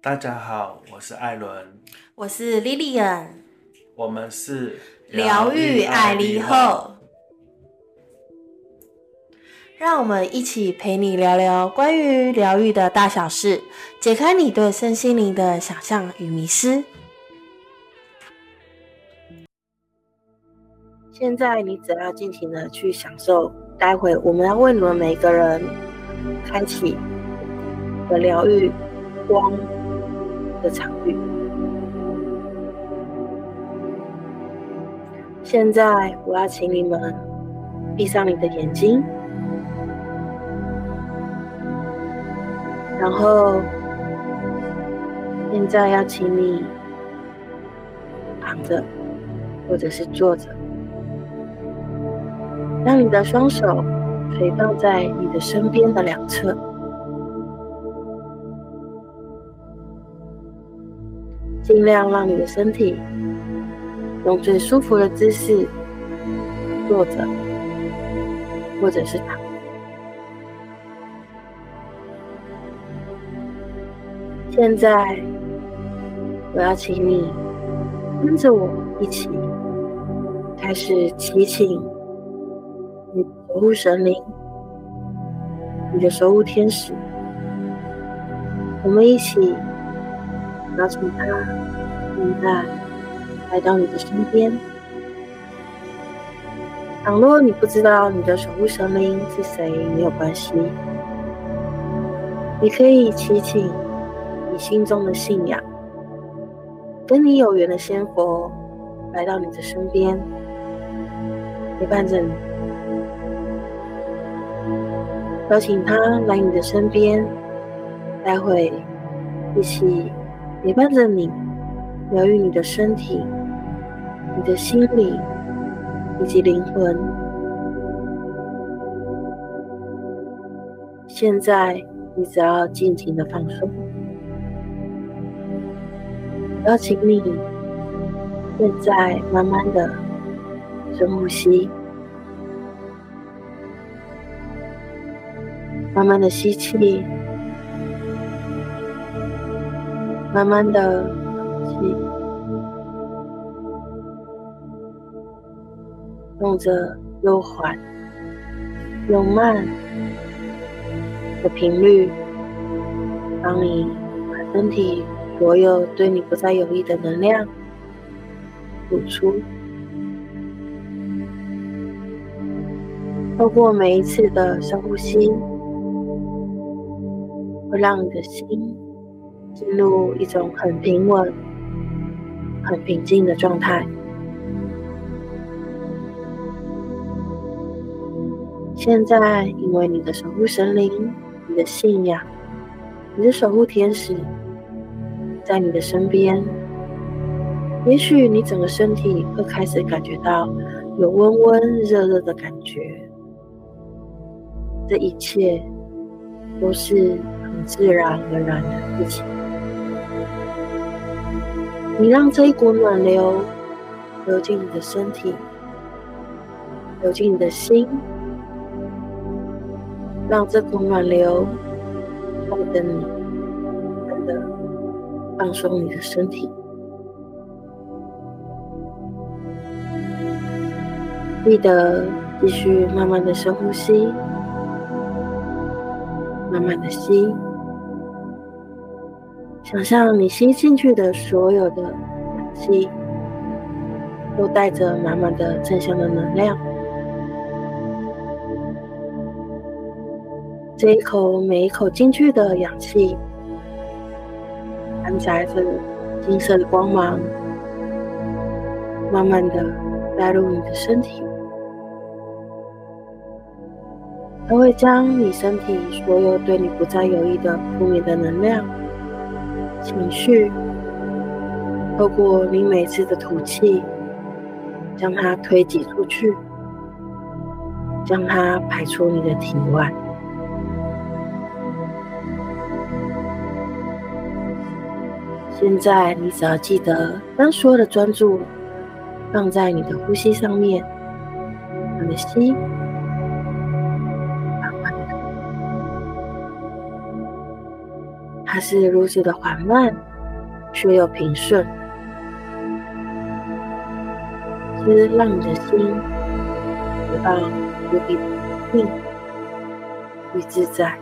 大家好，我是艾伦，我是 Lilian，我们是疗愈爱丽后，让我们一起陪你聊聊关于疗愈的大小事，解开你对身心灵的想象与迷失。现在你只要尽情的去享受，待会我们要为你们每个人开启的疗愈光的场域。现在我要请你们闭上你的眼睛，然后现在要请你躺着或者是坐着。让你的双手垂放在你的身边的两侧，尽量让你的身体用最舒服的姿势坐着，或者是躺。现在，我要请你跟着我一起开始祈请。你守护神灵，你的守护天使，我们一起邀请他现在来到你的身边。倘若你不知道你的守护神灵是谁，没有关系，你可以祈请你心中的信仰，跟你有缘的仙佛来到你的身边，陪伴着你。邀请他来你的身边，待会一起陪伴着你，疗愈你的身体、你的心理以及灵魂。现在你只要尽情的放松，邀请你现在慢慢的深呼吸。慢慢的吸气，慢慢的吸，用着又缓又慢的频率，帮你把身体所有对你不再有益的能量吐出。透过每一次的深呼吸。会让你的心进入一种很平稳、很平静的状态。现在，因为你的守护神灵、你的信仰、你的守护天使在你的身边，也许你整个身体会开始感觉到有温温热热的感觉。这一切都是很。自然而然的事情，你让这一股暖流流进你的身体，流进你的心，让这股暖流带着你，慢的放松你的身体，记得继续慢慢的深呼吸，慢慢的吸。想象你吸进去的所有的氧气，都带着满满的正向的能量。这一口每一口进去的氧气，含载着金色的光芒，慢慢的带入你的身体，它会将你身体所有对你不再有益的负面的能量。情绪透过你每次的吐气，将它推挤出去，将它排出你的体外。现在你只要记得，将所有的专注放在你的呼吸上面，你的吸。它是如此的缓慢，却又平顺，是让你的心得到无比的平静与自在。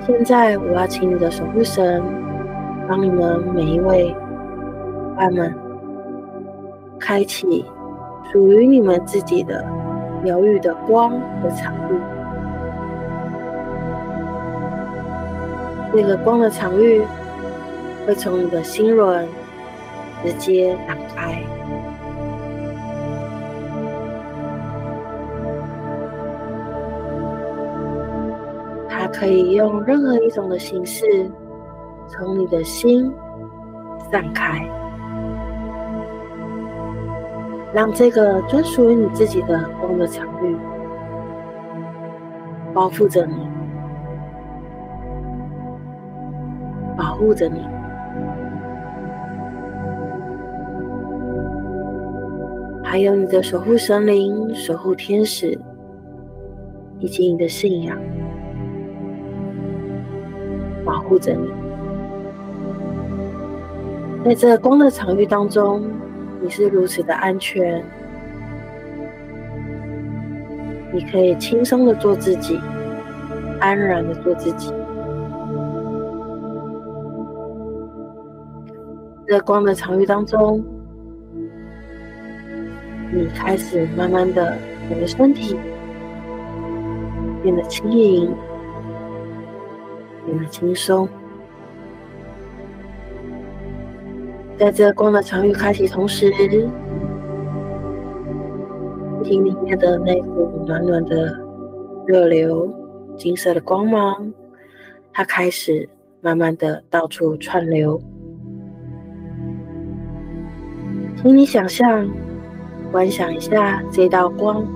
现在，我要请你的守护神，帮你们每一位伙伴们开启属于你们自己的疗愈的光和场域。那个光的场域会从你的心轮直接打开，它可以用任何一种的形式从你的心散开，让这个专属于你自己的光的场域包覆着你。护着你，还有你的守护神灵、守护天使，以及你的信仰，保护着你。在这光的场域当中，你是如此的安全，你可以轻松的做自己，安然的做自己。在光的场域当中，你开始慢慢的，你的身体变得轻盈，变得轻松。在这光的场域开启同时，心里面的那股暖暖的热流、金色的光芒，它开始慢慢的到处串流。请你想象、观想一下这道光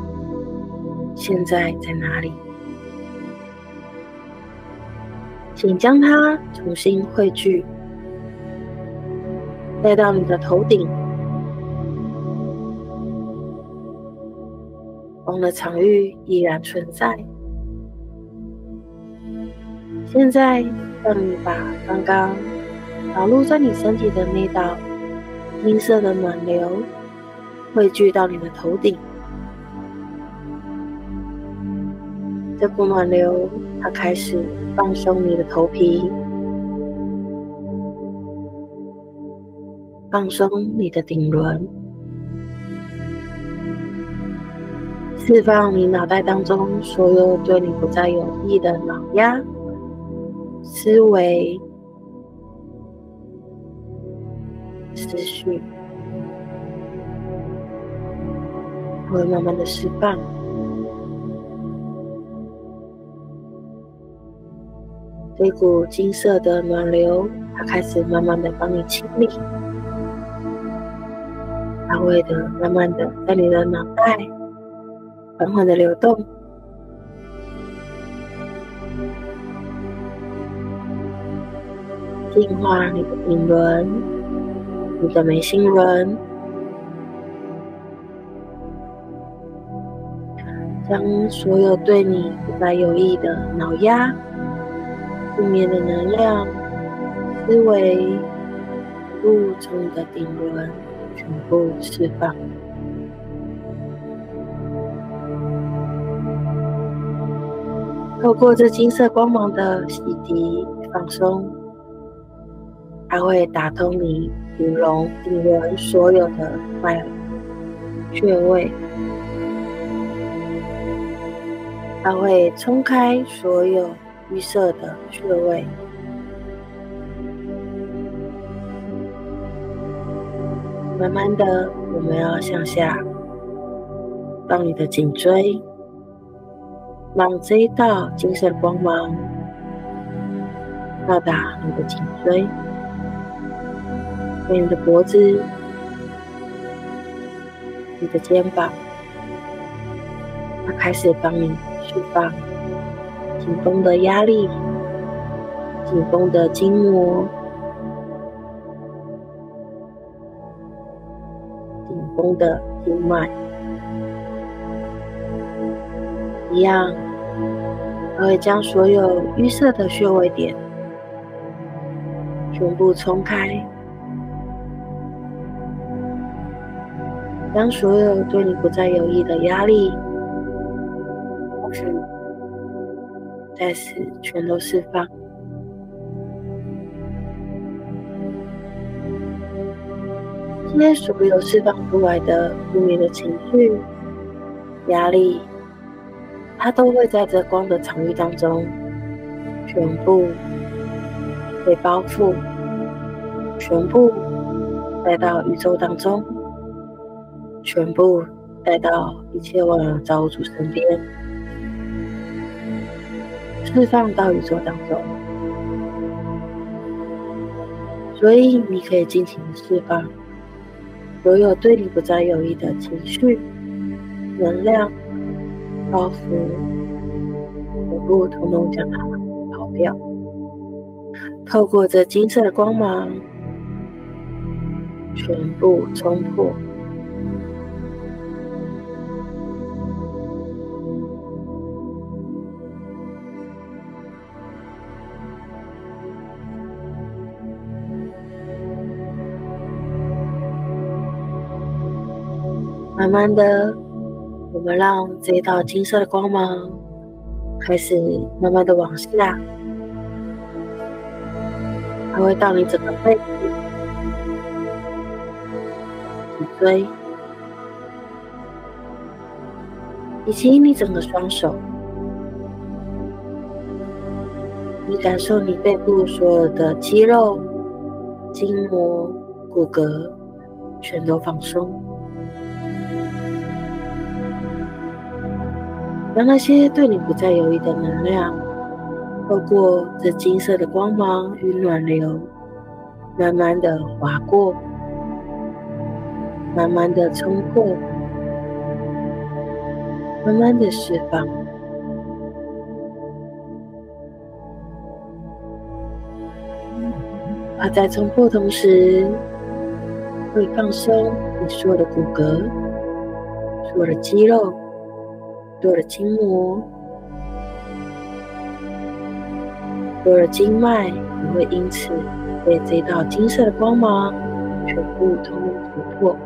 现在在哪里？请将它重新汇聚，带到你的头顶。光的场域依然存在。现在，让你把刚刚导入在你身体的那道。金色的暖流汇聚到你的头顶，这股暖流它开始放松你的头皮，放松你的顶轮，释放你脑袋当中所有对你不再有益的脑压思维。思绪会慢慢的释放，这股金色的暖流，它开始慢慢的帮你清理，它会的慢慢的在你的脑袋缓缓的流动，净化你的顶轮。你的眉心轮，将所有对你不再有益的脑压、负面的能量、思维，全部从你的顶轮全部释放。透过这金色光芒的洗涤、放松，它会打通你。顶龙顶轮所有的脉穴位，它会冲开所有淤塞的穴位。慢慢的，我们要向下让你的颈椎，让这一道金色光芒到达你的颈椎。你的脖子，你的肩膀，它开始帮你释放紧绷的压力、紧绷的筋膜、紧绷的经脉，一样它会将所有淤塞的穴位点全部冲开，将所有对你不再有益的压力、再次全都释放。今天所有释放出来的负面的情绪、压力，它都会在这光的场域当中全部被包覆，全部带到宇宙当中，全部带到一切万有造物主身边，释放到宇宙当中。所以你可以尽情释放。所有对你不再有益的情绪、能量、包袱，全部统统将它抛掉。透过这金色的光芒，全部冲破。慢慢的，我们让这一道金色的光芒开始慢慢的往下，它会到你整个背、脊椎，以及你整个双手。你感受你背部所有的肌肉、筋膜、骨骼全都放松。让那些对你不再有益的能量，透过这金色的光芒与暖流，慢慢的划过，慢慢的冲破，慢慢的释放。而在冲破同时，会放松你所有的骨骼，所有的肌肉。所有的筋膜、所有的经脉也会因此被这道金色的光芒全部通通突破。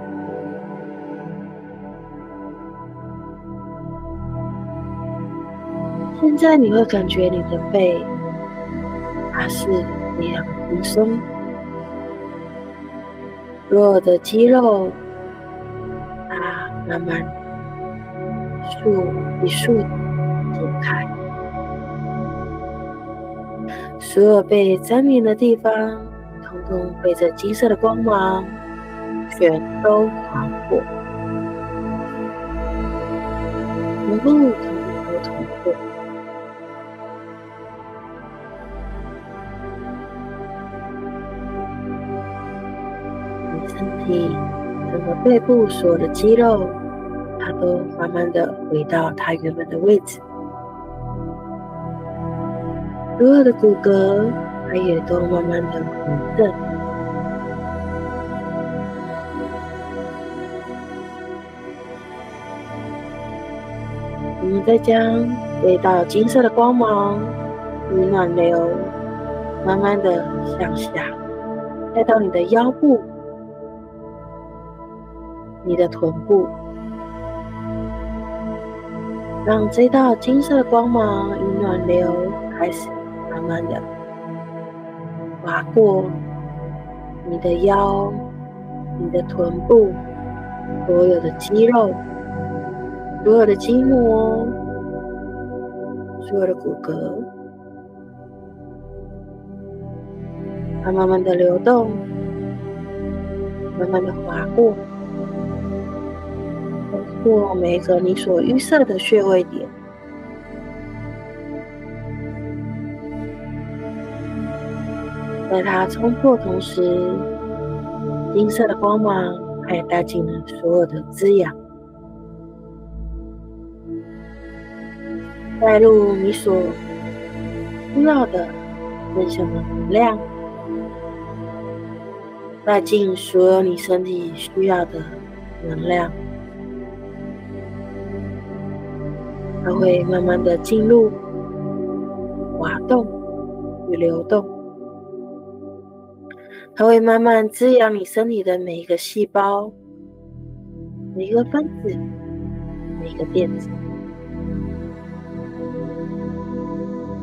现在你会感觉你的背它是非常轻松，弱的肌肉它慢慢。束一束解开，所有被粘连的地方，统统被这金色的光芒全都划破，全部统统都突破。你身体整个背部所有的肌肉。它都慢慢的回到它原本的位置，所有的骨骼它也都慢慢的回正。我们再将这道金色的光芒与暖流，慢慢的向下，带到你的腰部、你的臀部。让这道金色的光芒与暖流开始慢慢的划过你的腰、你的臀部，所有的肌肉、所有的筋膜、所有的骨骼，它慢慢的流动，慢慢的划过。过每一个你所预设的穴位点，在它冲破同时，金色的光芒还带进了所有的滋养，带入你所需要的正向的能量，带进所有你身体需要的能量。它会慢慢的进入滑动与流动。它会慢慢滋养你身体的每一个细胞、每一个分子、每一个电子。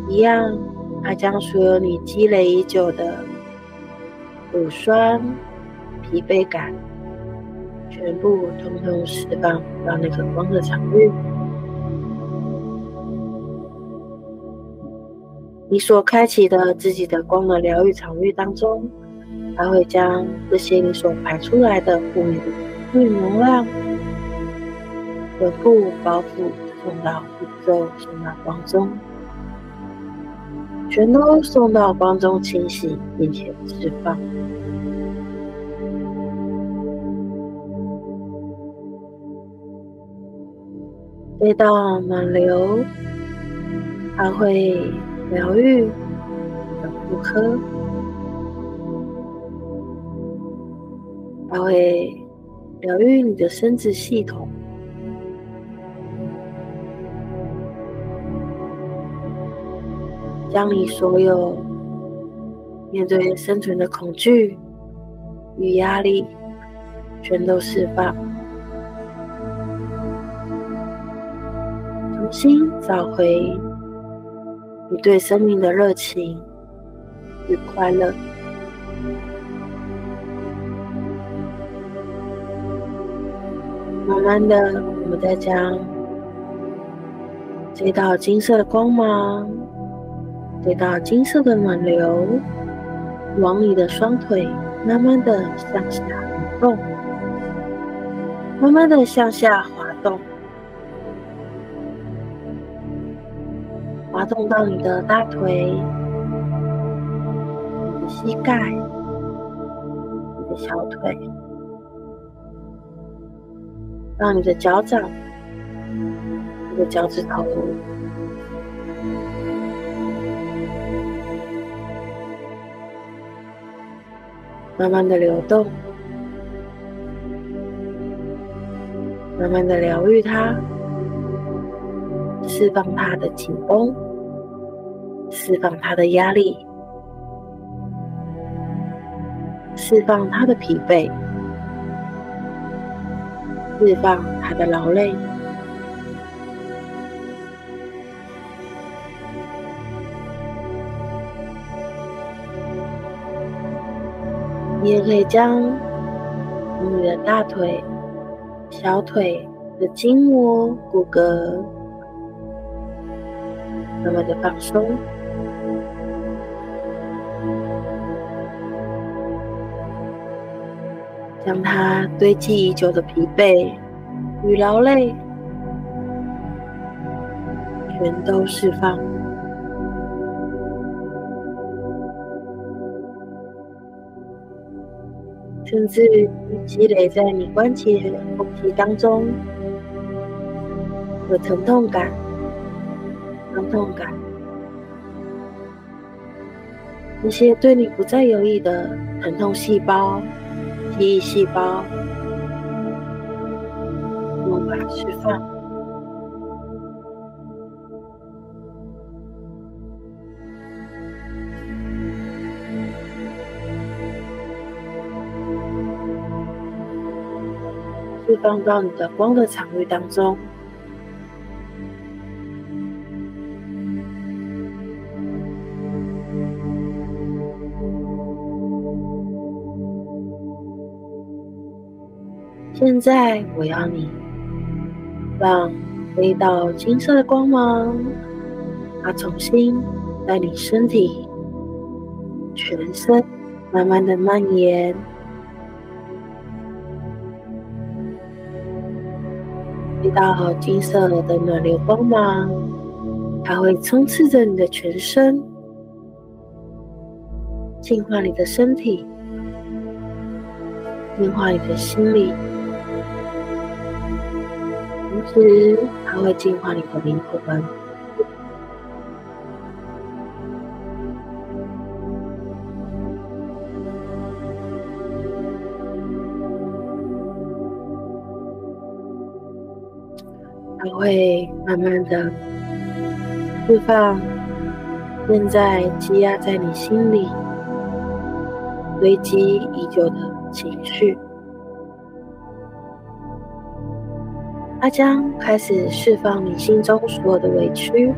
一样，它将所有你积累已久的乳酸、疲惫感，全部通通释放到那个光的场域。你所开启的自己的光的疗愈场域当中，它会将这些你所排出来的负面的负面能量，全部包覆送到宇宙，送到光中。全都送到光中清洗，并且释放。这道暖流，它会疗愈你的妇科，它会疗愈你的生殖系统。将你所有面对生存的恐惧与压力全都释放，重新找回你对生命的热情与快乐。慢慢的，我们再将这道金色的光芒。这道金色的暖流往你的双腿慢慢的向下移动，慢慢的向下滑滑动到你的大腿、你的膝盖、你的小腿，到你的脚掌、你的脚趾头。慢慢的流动，慢慢的疗愈它，释放它的紧绷，释放他的压力，释放他的疲惫，释放他的劳累。你也可以将你的大腿、小腿的筋膜、骨骼慢慢的放松，将它堆积已久的疲惫与劳累全都释放。甚至积累在你关节、缝隙当中的疼痛感、疼痛感，那些对你不再有益的疼痛细胞、记忆细胞，无法释放。释放到你的光的场域当中。现在，我要你让那道金色的光芒，它重新在你身体、全身慢慢的蔓延。一道金色的暖流光芒，它会充斥着你的全身，净化你的身体，净化你的心灵，同时它会净化你的灵魂。会慢慢的释放现在积压在你心里、堆积已久的情绪，它将开始释放你心中所有的委屈、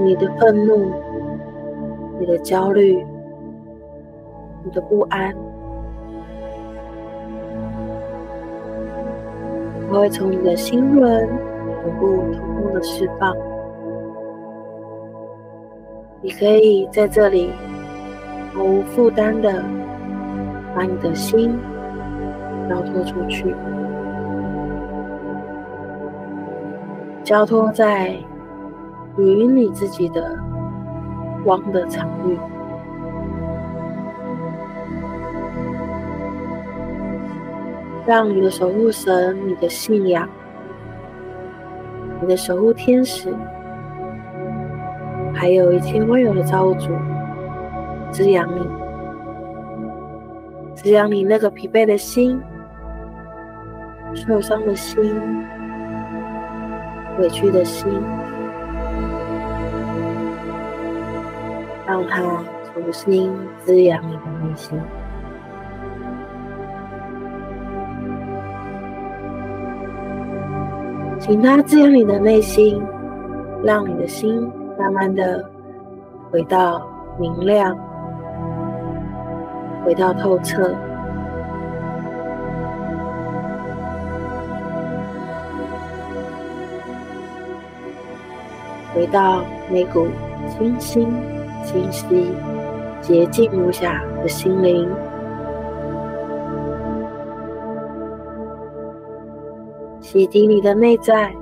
你的愤怒、你的焦虑、你的不安。我会从你的心轮、头部通通的释放。你可以在这里毫无负担的把你的心交托出去，交托在属于你自己的光的场域，让你的守护神、你的信仰、你的守护天使。还有一切温柔的造物主滋养你，滋养你那个疲惫的心、受伤的心、委屈的心，让它重新滋养你的内心，请它滋养你的内心，让你的心。慢慢的回到明亮，回到透彻，回到那股清新、清晰、洁净无瑕的心灵，洗涤你的内在。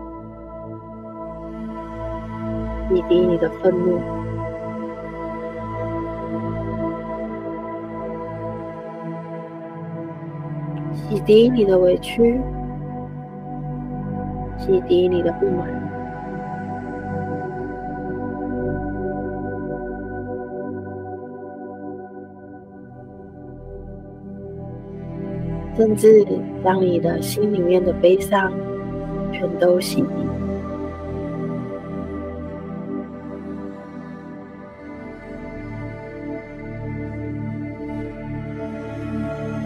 洗涤你的愤怒，洗涤你的委屈，洗涤你的不满，甚至将你的心里面的悲伤全都洗涤。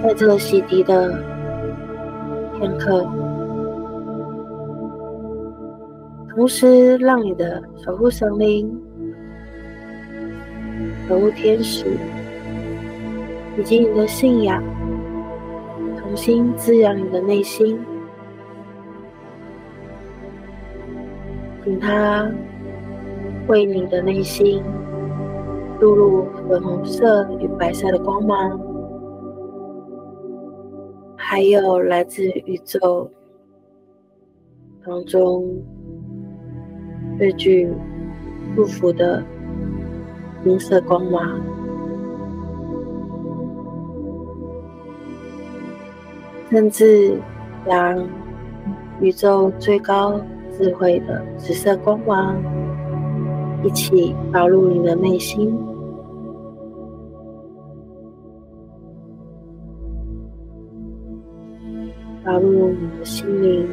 在这洗涤的片刻，同时让你的守护神灵、守护天使以及你的信仰，重新滋养你的内心，请它为你的内心注入粉红色与白色的光芒。还有来自宇宙当中最具祝福的金色光芒，甚至将宇宙最高智慧的紫色光芒一起导入你的内心。导入你的心灵，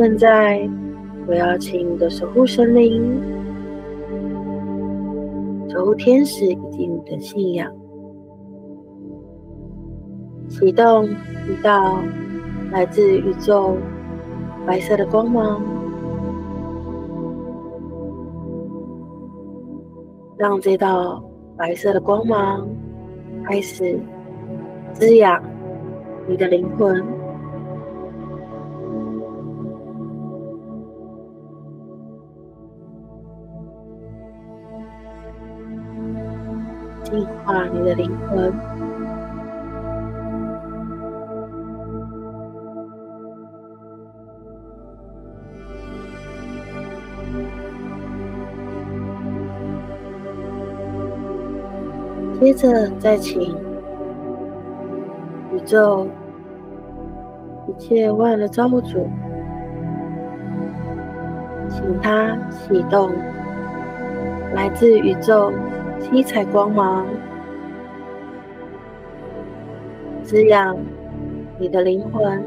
现在我要请你的守护神灵、守护天使以及你的信仰，启动一道来自宇宙白色的光芒。让这道白色的光芒开始滋养你的灵魂，净化你的灵魂。接着再请宇宙一切万的造物主，请他启动来自宇宙七彩光芒，滋养你的灵魂，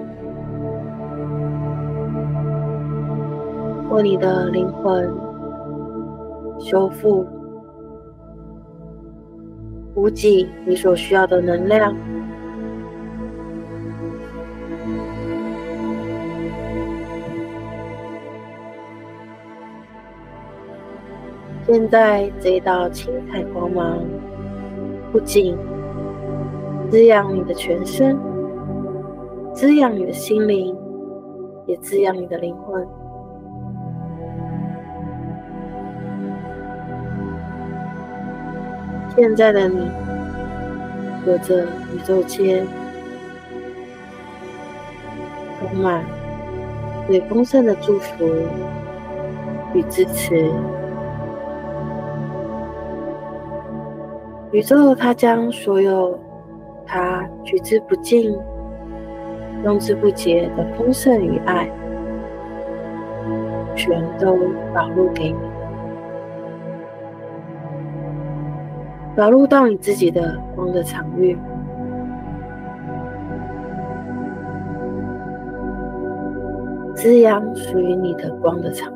为你的灵魂。修复、补给你所需要的能量。现在这一道青彩光芒，不仅滋养你的全身，滋养你的心灵，也滋养你的灵魂。现在的你，有着宇宙间充满最丰盛的祝福与支持。宇宙，它将所有它取之不尽、用之不竭的丰盛与爱，全都导入给你，导入到你自己的光的场域，滋养属于你的光的场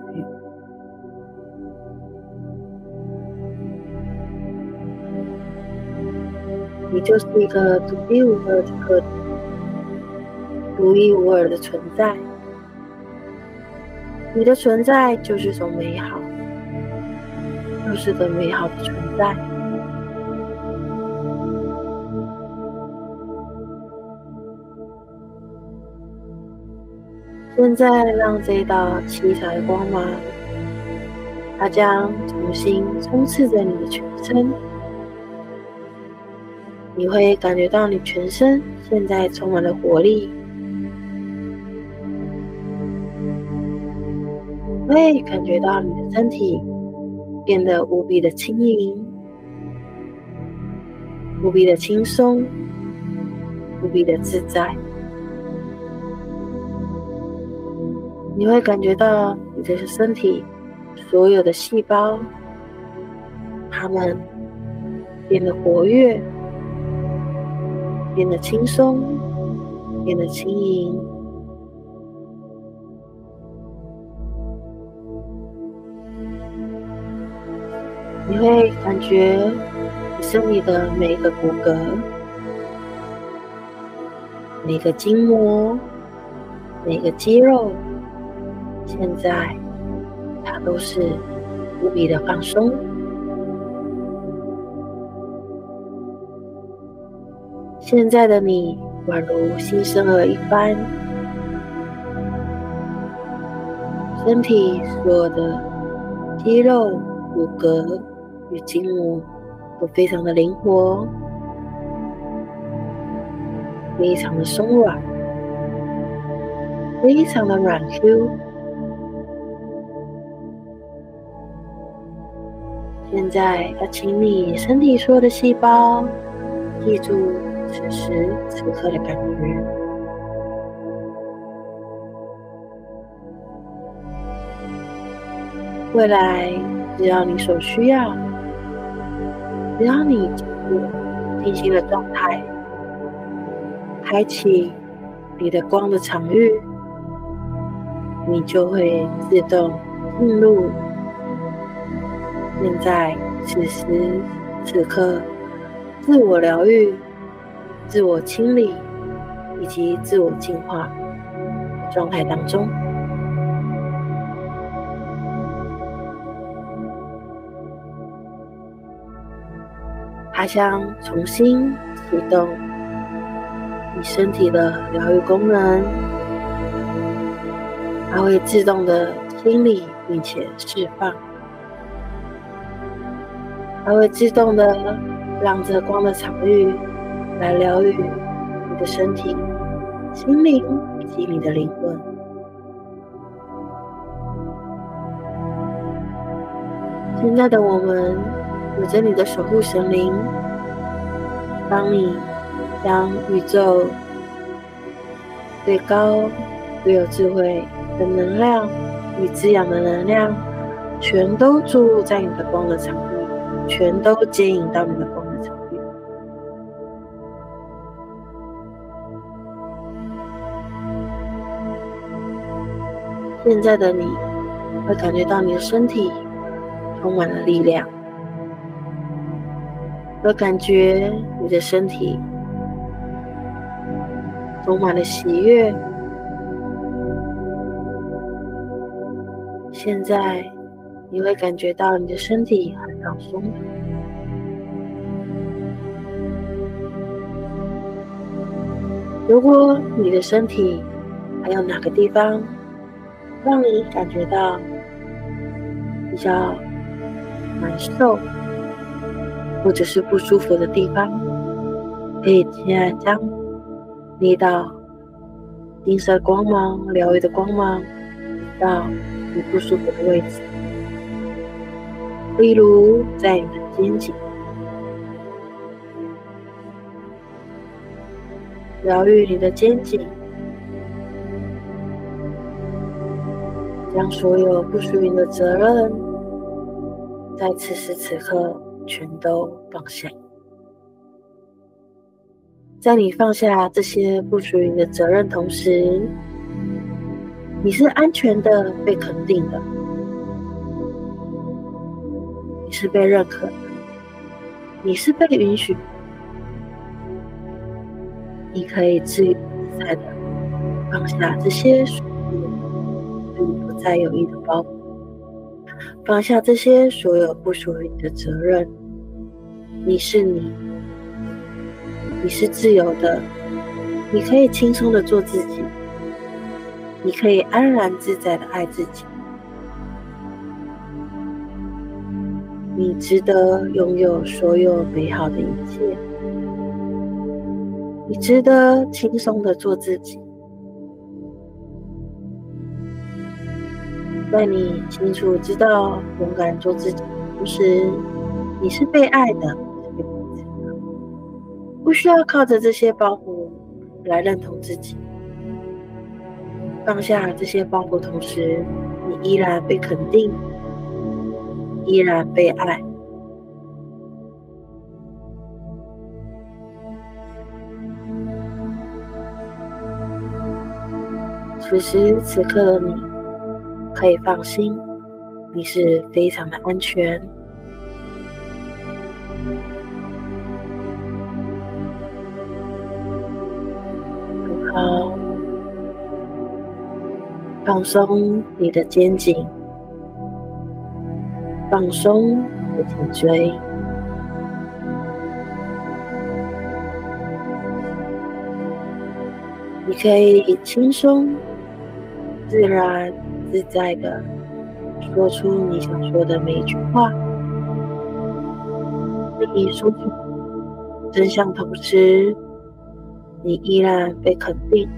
你就是一个独一无二的个体，独一无二的存在。你的存在就是种美好，就是个美好的存在。现在，让这道七彩光芒，它将重新充斥着你的全身。你会感觉到你全身现在充满了活力，会感觉到你的身体变得无比的轻盈、无比的轻松、无比的自在。你会感觉到你的身体所有的细胞，它们变得活跃。变得轻松，变得轻盈。你会感觉你身体的每一个骨骼、每个筋膜、每个肌肉，现在它都是无比的放松。现在的你宛如新生儿一般，身体所有的肌肉、骨骼与筋膜都非常的灵活，非常的松软，非常的软 Q。现在要请你身体所有的细胞记住。此时此刻的感觉，未来只要你所需要，只要你进入静心的状态，开启你的光的场域，你就会自动进入现在此时此刻自我疗愈。自我清理以及自我净化状态当中，它将重新启动你身体的疗愈功能，它会自动的清理并且释放，它会自动的让这光的场域。来疗愈你的身体、心灵以及你的灵魂。现在的我们有着你的守护神灵，当你将宇宙最高、最有智慧的能量与滋养的能量，全都注入在你的光的场域，全都接引到你的现在的你会感觉到你的身体充满了力量，会感觉你的身体充满了喜悦。现在你会感觉到你的身体很放松。如果你的身体还有哪个地方让你感觉到比较难受，或者是不舒服的地方，可以现在将那道金色光芒、疗愈的光芒到你不舒服的位置，例如在你的肩颈。疗愈你的肩颈，将所有不属于你的责任，在此时此刻全都放下。在你放下这些不属于你的责任同时，你是安全的，被肯定的，你是被认可的，你是被允许。你可以自由自在的放下这些属于你的属于对你不再有意的包，放下这些所有不属于你的责任。你是你，你是自由的，你可以轻松的做自己，你可以安然自在的爱自己，你值得拥有所有美好的一切。你值得轻松的做自己，在你清楚知道勇敢做自己同时，你是被爱的，不需要靠着这些包袱来认同自己。放下这些包袱同时，你依然被肯定，依然被爱。此时此刻的你，可以放心，你是非常的安全。好，放松你的肩颈，放松你的颈椎，你可以轻松。自然自在的说出你想说的每一句话。你说出真相同时，你依然被肯定，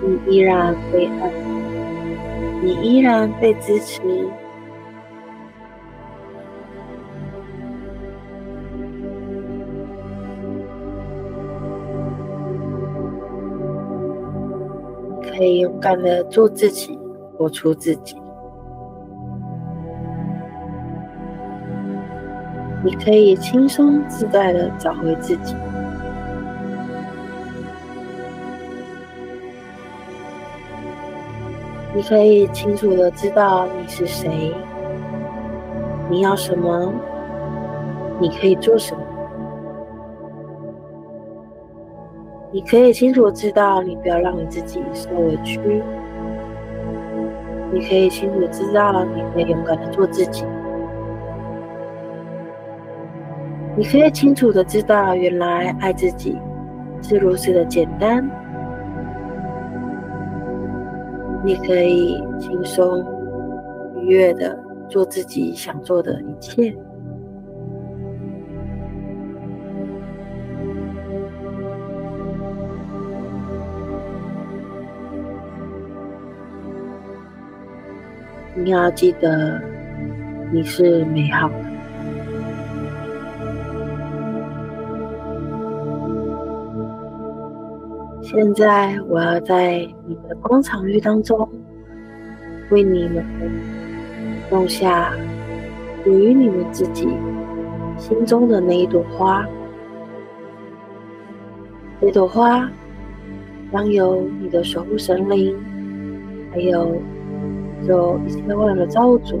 你依然被爱，你依然被支持。可以勇敢的做自己，活出自己。你可以轻松自在的找回自己。你可以清楚的知道你是谁，你要什么，你可以做什么。你可以清楚知道，你不要让你自己受委屈。你可以清楚知道，你可以勇敢的做自己。你可以清楚的知道，原来爱自己是如此的简单。你可以轻松愉悦的做自己想做的一切。你要记得，你是美好的。现在，我要在你的光场域当中，为你们种下属于你们自己心中的那一朵花。这朵花将由你的守护神灵，还有就一切万有的造物主，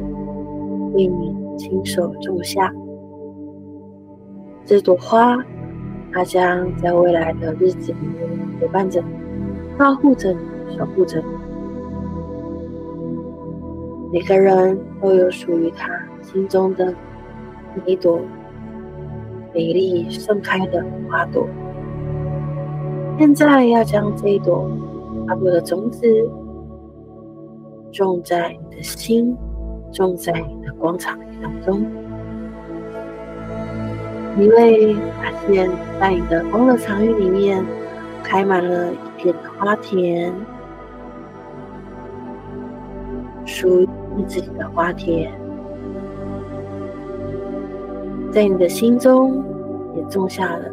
为你亲手种下这朵花。它将在未来的日子里陪伴着你，保护着你，守护着你。每个人都有属于他心中的每一朵美丽盛开的花朵。现在要将这一朵花朵的种子种在你的心，种在你的广场当中。你会发现，在你的光的场域里面，开满了一片的花田，属于你自己的花田。在你的心中，也种下了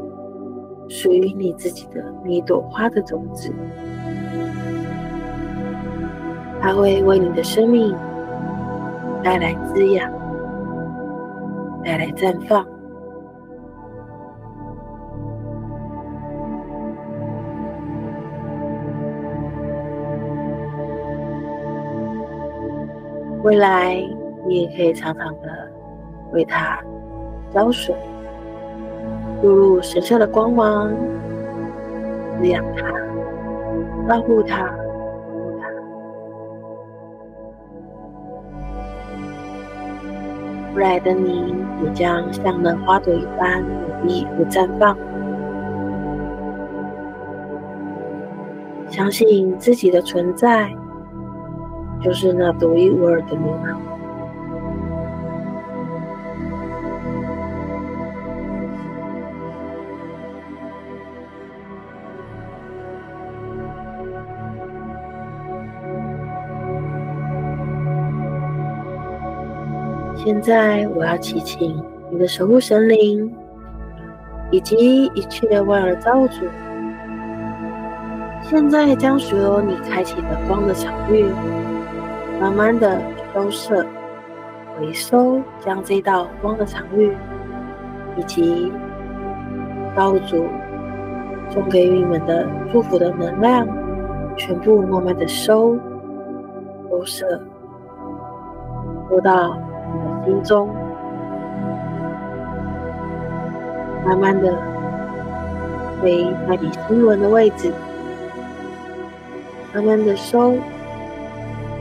属于你自己的那一朵花的种子，它会为你的生命带来滋养，带来绽放。未来，你也可以常常的为它浇水，注入神圣的光芒，滋养它，呵护它，未来的你也将像那花朵一般努力和绽放。相信自己的存在。就是那独一无二的美好。现在，我要祈请你的守护神灵，以及一切万有的造物主，现在将所有你开启的光的场域。慢慢的收摄、回收，将这道光的场域以及造物主送给你们的祝福的能量，全部慢慢的收、收摄，收到心中，慢慢的回在你心轮的位置，慢慢的收。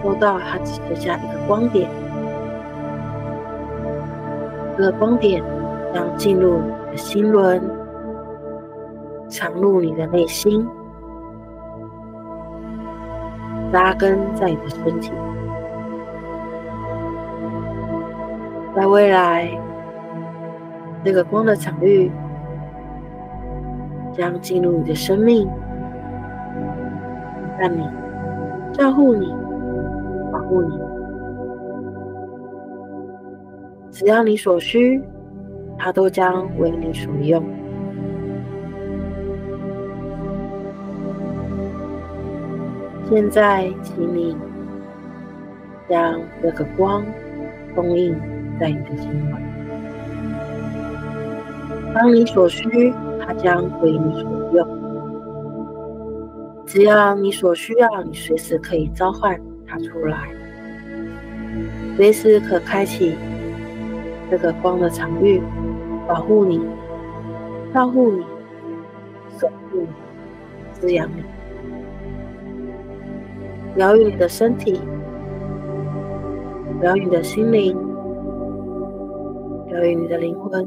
收到，它只剩下一个光点，这个光点将进入你的心轮，藏入你的内心，扎根在你的身体。在未来，这个光的场域将进入你的生命，让你照顾你。保护你，只要你所需，它都将为你所用。现在，请你将这个光封印在你的心里。当你所需，它将为你所用。只要你所需要，你随时可以召唤它出来。随时可开启这个光的场域，保护你、照顾你、守护你、滋养你，疗愈你的身体，疗愈你的心灵，疗愈你的灵魂。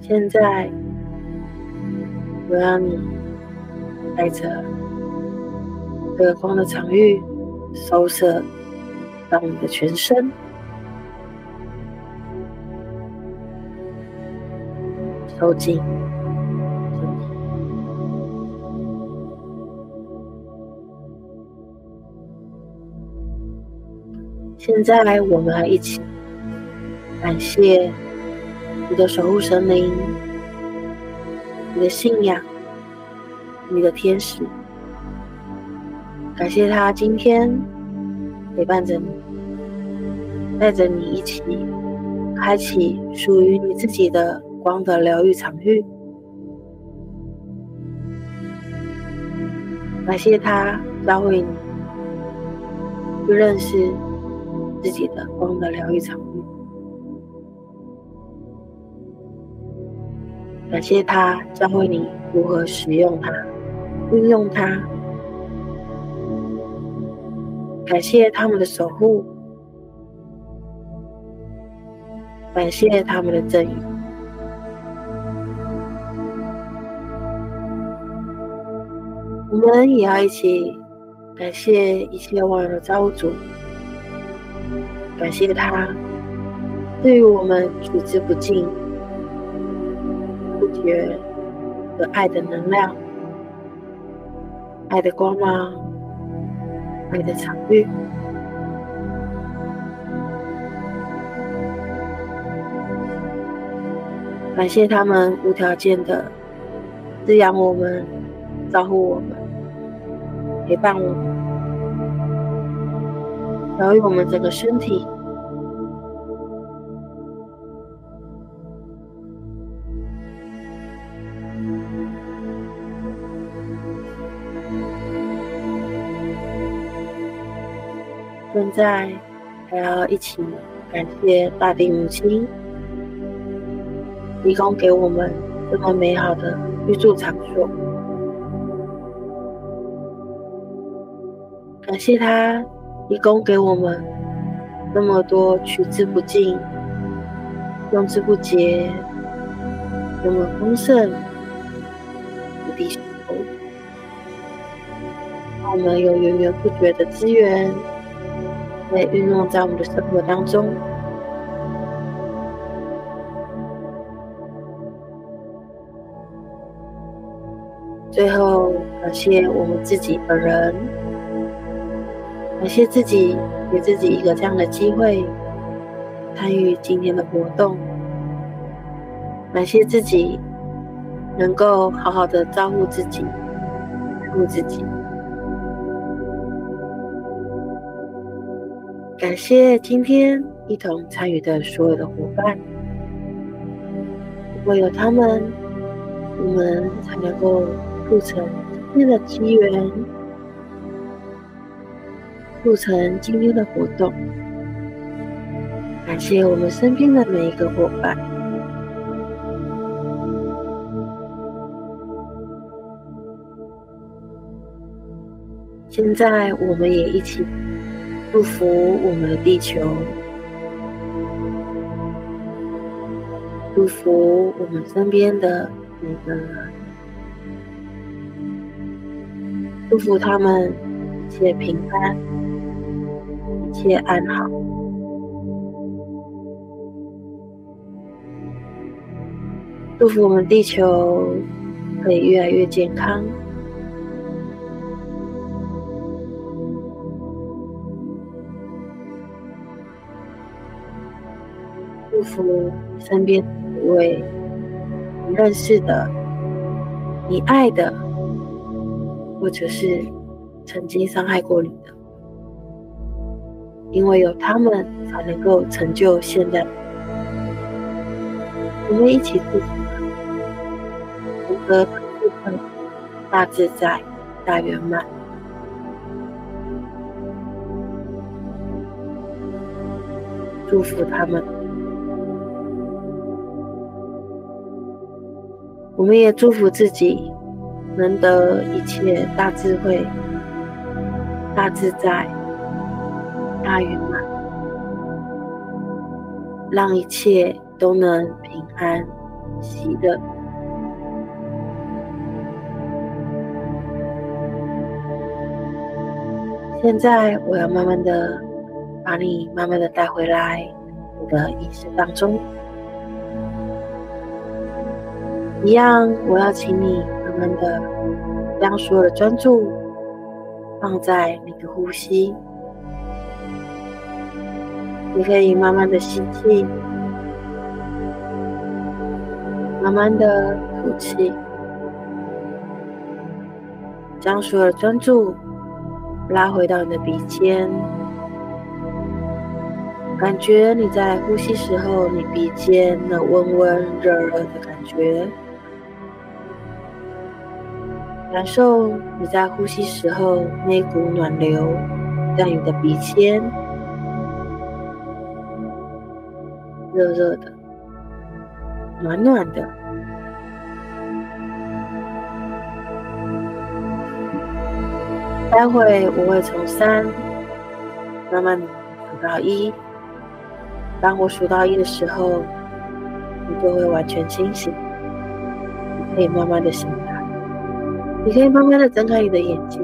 现在，我要你。带着这个光的场域，收摄到你的全身，收紧现在，我们来一起感谢你的守护神灵，你的信仰。你的天使，感谢他今天陪伴着你，带着你一起开启属于你自己的光的疗愈场域。感谢他教会你去认识自己的光的疗愈场域。感谢他教会你如何使用它、运用它。感谢他们的守护，感谢他们的赠予。我们也要一起感谢一切万有的造物主，感谢他对于我们取之不尽、不绝的爱的能量、爱的光芒、爱的场域。感谢他们无条件的滋养我们、照顾我们。陪伴我们，疗愈我们整个身体。现在还要一起感谢大地母亲，提供给我们这么美好的居住场所。感谢他提供给我们那么多取之不尽、用之不竭、那么丰盛的地球，让我们有源源不绝的资源被运用在我们的生活当中。最后，感谢我们自己本人。感谢自己，给自己一个这样的机会，参与今天的活动。感谢自己，能够好好的照顾自己，爱护自己。感谢今天一同参与的所有的伙伴，如果有他们，我们才能够促成今天的机缘。促成今天的活动，感谢我们身边的每一个伙伴。现在，我们也一起祝福我们的地球，祝福我们身边的每个人，祝福他们一切平安。一切安好，祝福我们地球可以越来越健康，祝福身边每位你认识的、你爱的，或者是曾经伤害过你的。因为有他们，才能够成就现在。我们一起祝福，福德智慧大自在大圆满，祝福他们。我们也祝福自己，能得一切大智慧、大自在。大圆满，让一切都能平安喜乐。现在，我要慢慢的把你慢慢的带回来你的意识当中。一样，我要请你慢慢的将所有的专注放在你的呼吸。你可以慢慢的吸气，慢慢的吐气，将所有专注拉回到你的鼻尖，感觉你在呼吸时候，你鼻尖那温温热热的感觉。感受你在呼吸时候那股暖流在你的鼻尖，热热的，暖暖的。待会我会从三慢慢数到一，当我数到一的时候，你就会完全清醒，你可以慢慢的醒来。你可以慢慢的睁开你的眼睛，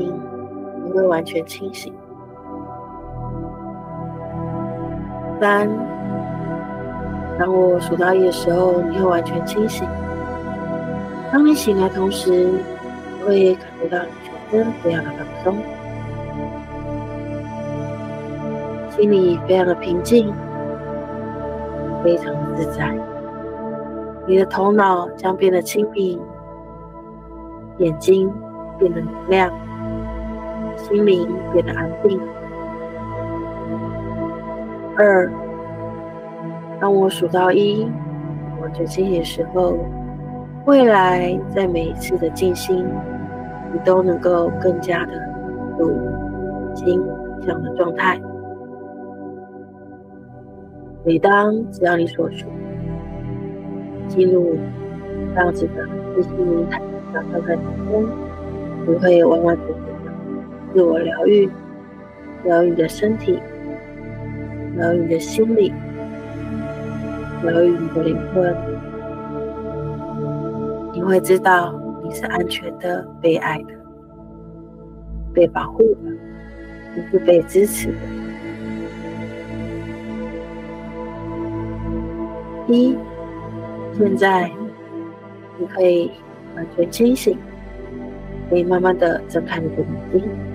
你会完全清醒。三，当我数到一的时候，你会完全清醒。当你醒来同时，你会感觉到全身非常的放松，心里非常的平静，非常的自在。你的头脑将变得清明。眼睛变得明亮，心灵变得安定。二，当我数到一，我就清醒时候，未来在每一次的静心，你都能够更加的入心想的状态。每当只要你所说，进入这样子的自心灵态。在状态中，你会完完全全的自我疗愈，疗愈你的身体，疗愈你的心理，疗愈你的灵魂。你会知道你是安全的、被爱的、被保护的，你是被支持的。一，现在你可以。完全清醒，可以慢慢的睁开你的眼睛。